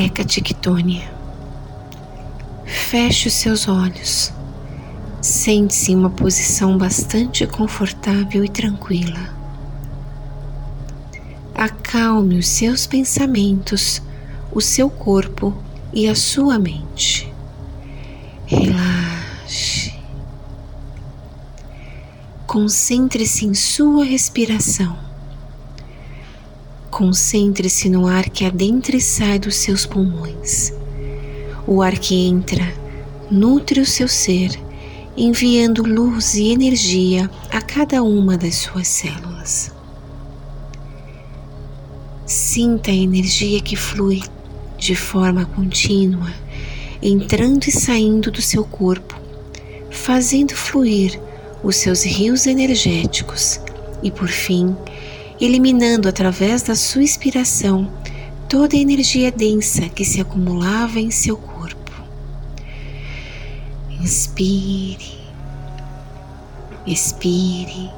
Ictônia. Feche os seus olhos. Sente-se em uma posição bastante confortável e tranquila. Acalme os seus pensamentos, o seu corpo e a sua mente. Relaxe. Concentre-se em sua respiração. Concentre-se no ar que adentra e sai dos seus pulmões. O ar que entra nutre o seu ser, enviando luz e energia a cada uma das suas células. Sinta a energia que flui de forma contínua, entrando e saindo do seu corpo, fazendo fluir os seus rios energéticos e, por fim, eliminando através da sua inspiração toda a energia densa que se acumulava em seu corpo. Inspire, expire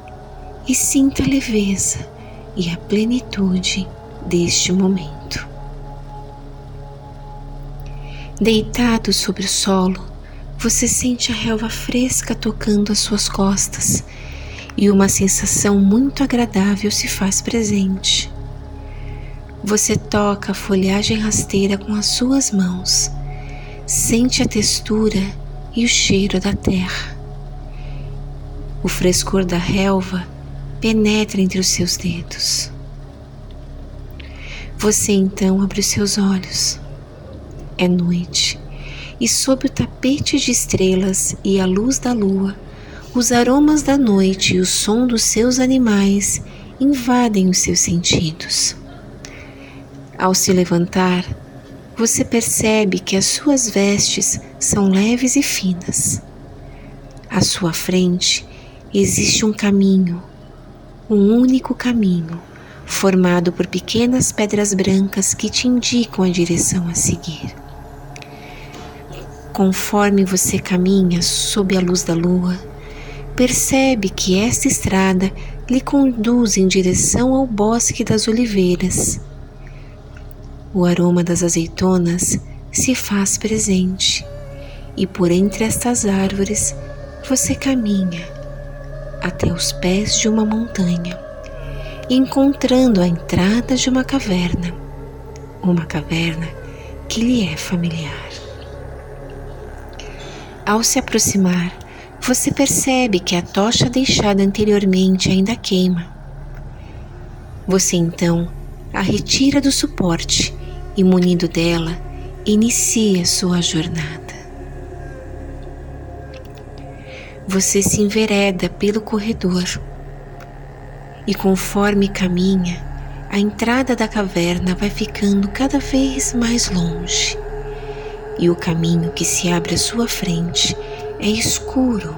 e sinta a leveza e a plenitude deste momento. Deitado sobre o solo, você sente a relva fresca tocando as suas costas e uma sensação muito agradável se faz presente. Você toca a folhagem rasteira com as suas mãos, sente a textura e o cheiro da terra. O frescor da relva penetra entre os seus dedos. Você então abre os seus olhos. É noite e sob o tapete de estrelas e a luz da lua, os aromas da noite e o som dos seus animais invadem os seus sentidos. Ao se levantar, você percebe que as suas vestes são leves e finas. À sua frente existe um caminho, um único caminho, formado por pequenas pedras brancas que te indicam a direção a seguir. Conforme você caminha sob a luz da lua, percebe que esta estrada lhe conduz em direção ao bosque das oliveiras. O aroma das azeitonas se faz presente e por entre estas árvores você caminha até os pés de uma montanha, encontrando a entrada de uma caverna, uma caverna que lhe é familiar. Ao se aproximar, você percebe que a tocha deixada anteriormente ainda queima. Você então a retira do suporte e, munido dela, inicia sua jornada. Você se envereda pelo corredor e, conforme caminha, a entrada da caverna vai ficando cada vez mais longe e o caminho que se abre à sua frente é escuro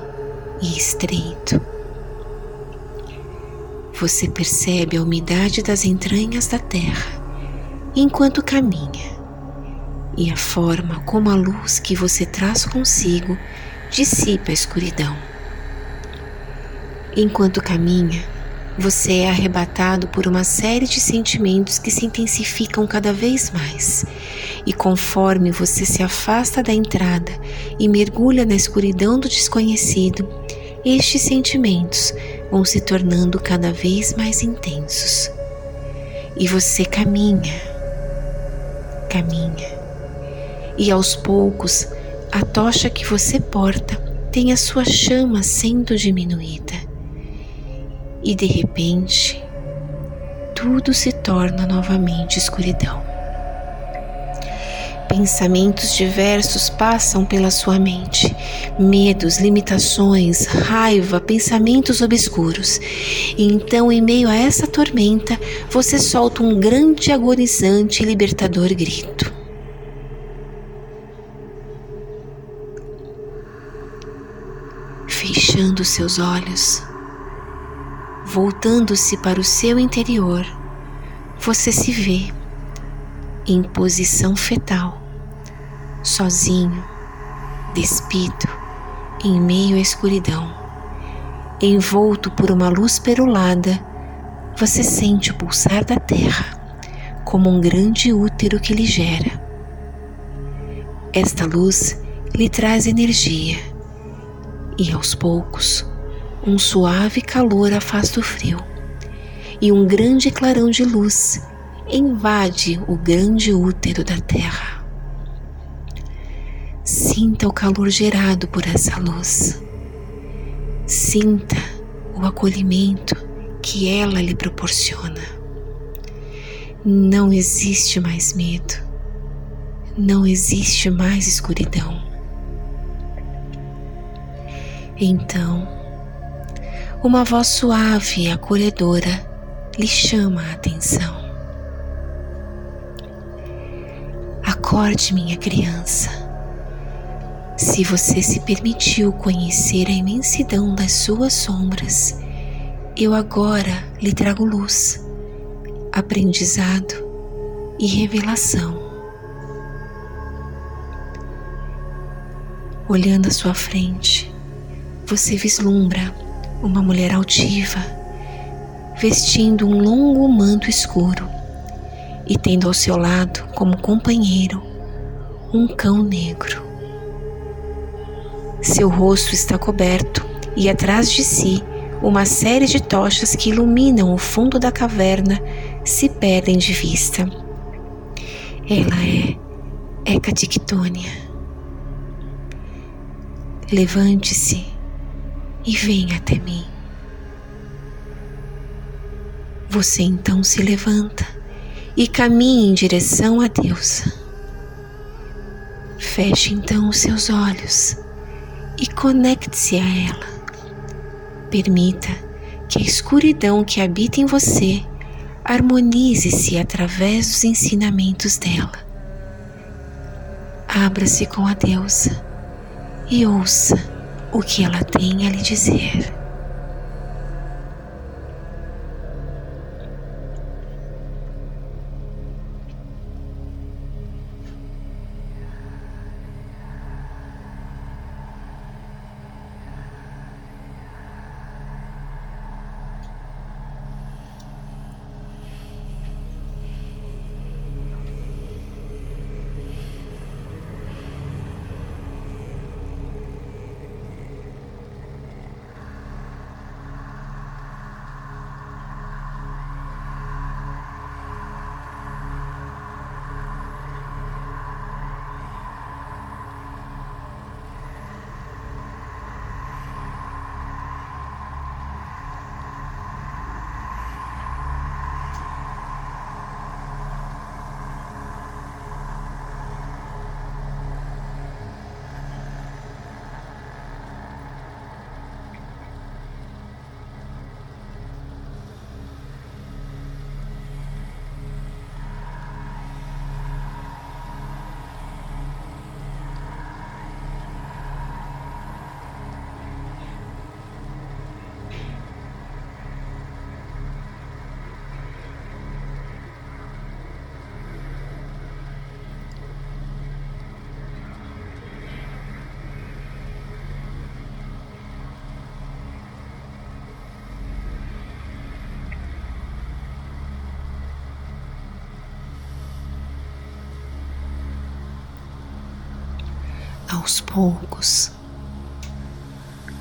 e estreito. Você percebe a umidade das entranhas da terra enquanto caminha e a forma como a luz que você traz consigo dissipa a escuridão. Enquanto caminha, você é arrebatado por uma série de sentimentos que se intensificam cada vez mais, e conforme você se afasta da entrada e mergulha na escuridão do desconhecido, estes sentimentos vão se tornando cada vez mais intensos. E você caminha, caminha, e aos poucos a tocha que você porta tem a sua chama sendo diminuída e de repente tudo se torna novamente escuridão. Pensamentos diversos passam pela sua mente, medos, limitações, raiva, pensamentos obscuros. E então, em meio a essa tormenta, você solta um grande, agonizante e libertador grito. Fechando seus olhos, voltando-se para o seu interior, você se vê em posição fetal, sozinho, despido, em meio à escuridão. Envolto por uma luz perolada, você sente o pulsar da terra como um grande útero que lhe gera, Esta luz lhe traz energia e aos poucos um suave calor afasta o frio e um grande clarão de luz invade o grande útero da Terra. Sinta o calor gerado por essa luz. Sinta o acolhimento que ela lhe proporciona. Não existe mais medo, não existe mais escuridão. Então, uma voz suave e acolhedora lhe chama a atenção. Acorde, minha criança. Se você se permitiu conhecer a imensidão das suas sombras, eu agora lhe trago luz, aprendizado e revelação. Olhando à sua frente, você vislumbra uma mulher altiva, vestindo um longo manto escuro e tendo ao seu lado como companheiro um cão negro. Seu rosto está coberto e atrás de si uma série de tochas que iluminam o fundo da caverna se perdem de vista. Ela é Hecatictônia. Levante-se e venha até mim. Você então se levanta e caminha em direção a Deus. Feche então os seus olhos e conecte-se a ela. Permita que a escuridão que habita em você harmonize-se através dos ensinamentos dela. Abra-se com a deusa e ouça o que ela tem a lhe dizer. Aos poucos,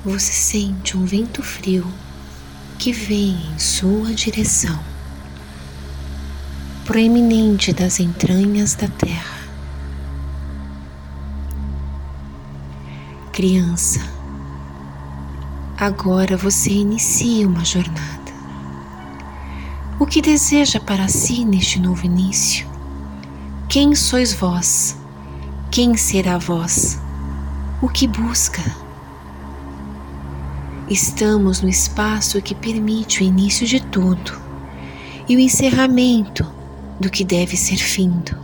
você sente um vento frio que vem em sua direção, proeminente das entranhas da terra. Criança, agora você inicia uma jornada. O que deseja para si neste novo início? Quem sois vós? Quem será vós? O que busca. Estamos no espaço que permite o início de tudo e o encerramento do que deve ser findo.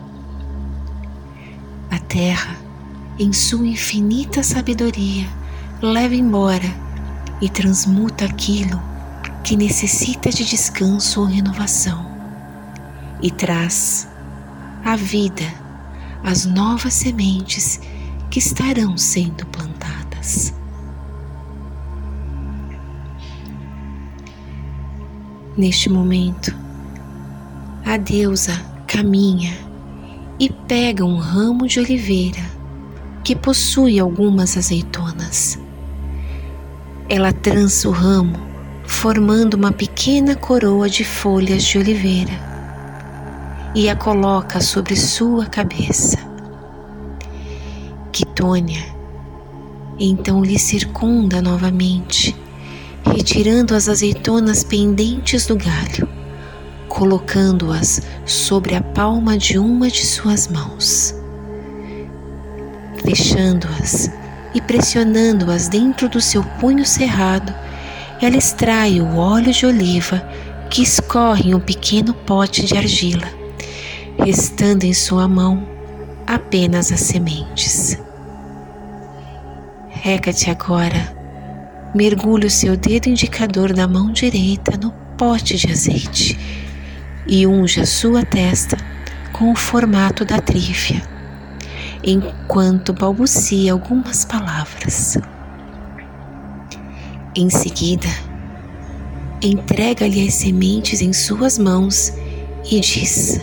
A Terra, em sua infinita sabedoria, leva embora e transmuta aquilo que necessita de descanso ou renovação e traz à vida as novas sementes que estarão sendo plantadas. Neste momento, a deusa caminha e pega um ramo de oliveira que possui algumas azeitonas. Ela trança o ramo, formando uma pequena coroa de folhas de oliveira, e a coloca sobre sua cabeça. Quitônia então lhe circunda novamente, retirando as azeitonas pendentes do galho, colocando-as sobre a palma de uma de suas mãos fechando-as e pressionando-as dentro do seu punho cerrado, ela extrai o óleo de oliva que escorre em um pequeno pote de argila, restando em sua mão apenas as sementes. Reca-te agora, mergulhe o seu dedo indicador da mão direita no pote de azeite e unja sua testa com o formato da trífia enquanto balbucia algumas palavras. Em seguida, entrega-lhe as sementes em suas mãos e diz: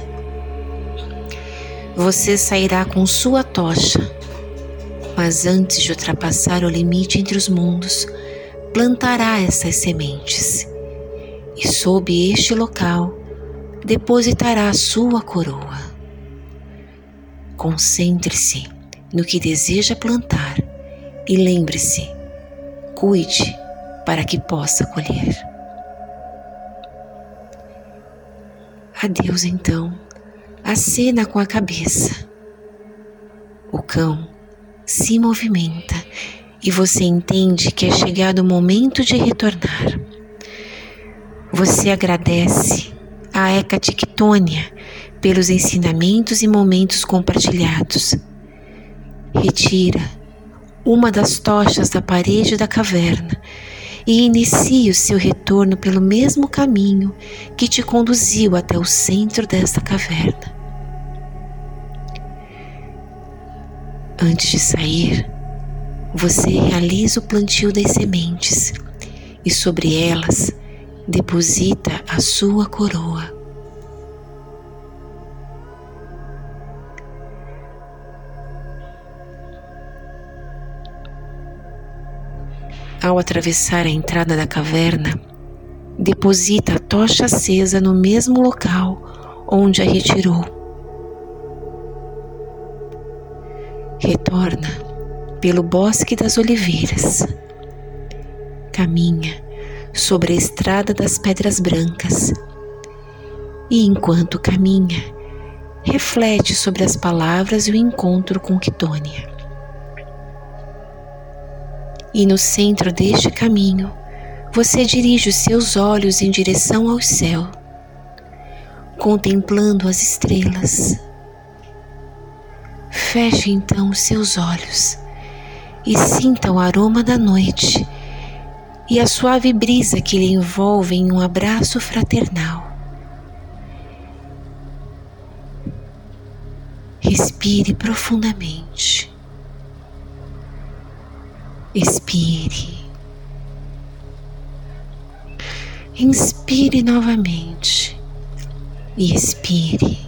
Você sairá com sua tocha, mas antes de ultrapassar o limite entre os mundos, plantará essas sementes, e sob este local depositará a sua coroa. Concentre-se no que deseja plantar e lembre-se, cuide para que possa colher. Adeus então, acena com a cabeça. O cão se movimenta e você entende que é chegado o momento de retornar. Você agradece a Hecatictônia pelos ensinamentos e momentos compartilhados. Retira uma das tochas da parede da caverna e inicie o seu retorno pelo mesmo caminho que te conduziu até o centro desta caverna. Antes de sair, você realiza o plantio das sementes e sobre elas deposita a sua coroa. Ao atravessar a entrada da caverna, deposita a tocha acesa no mesmo local onde a retirou. Retorna pelo bosque das oliveiras. Caminha sobre a estrada das pedras brancas e, enquanto caminha, reflete sobre as palavras e o encontro com Quitônia. E no centro deste caminho, você dirige os seus olhos em direção ao céu, contemplando as estrelas. Feche então os seus olhos e sinta o aroma da noite e a suave brisa que lhe envolve em um abraço fraternal. Respire profundamente. Expire. Inspire novamente e expire.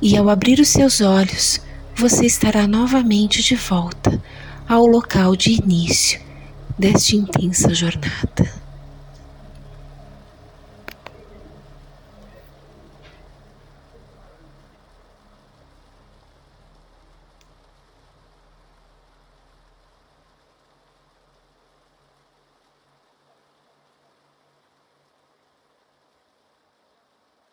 E ao abrir os seus olhos, você estará novamente de volta ao local de início desta intensa jornada.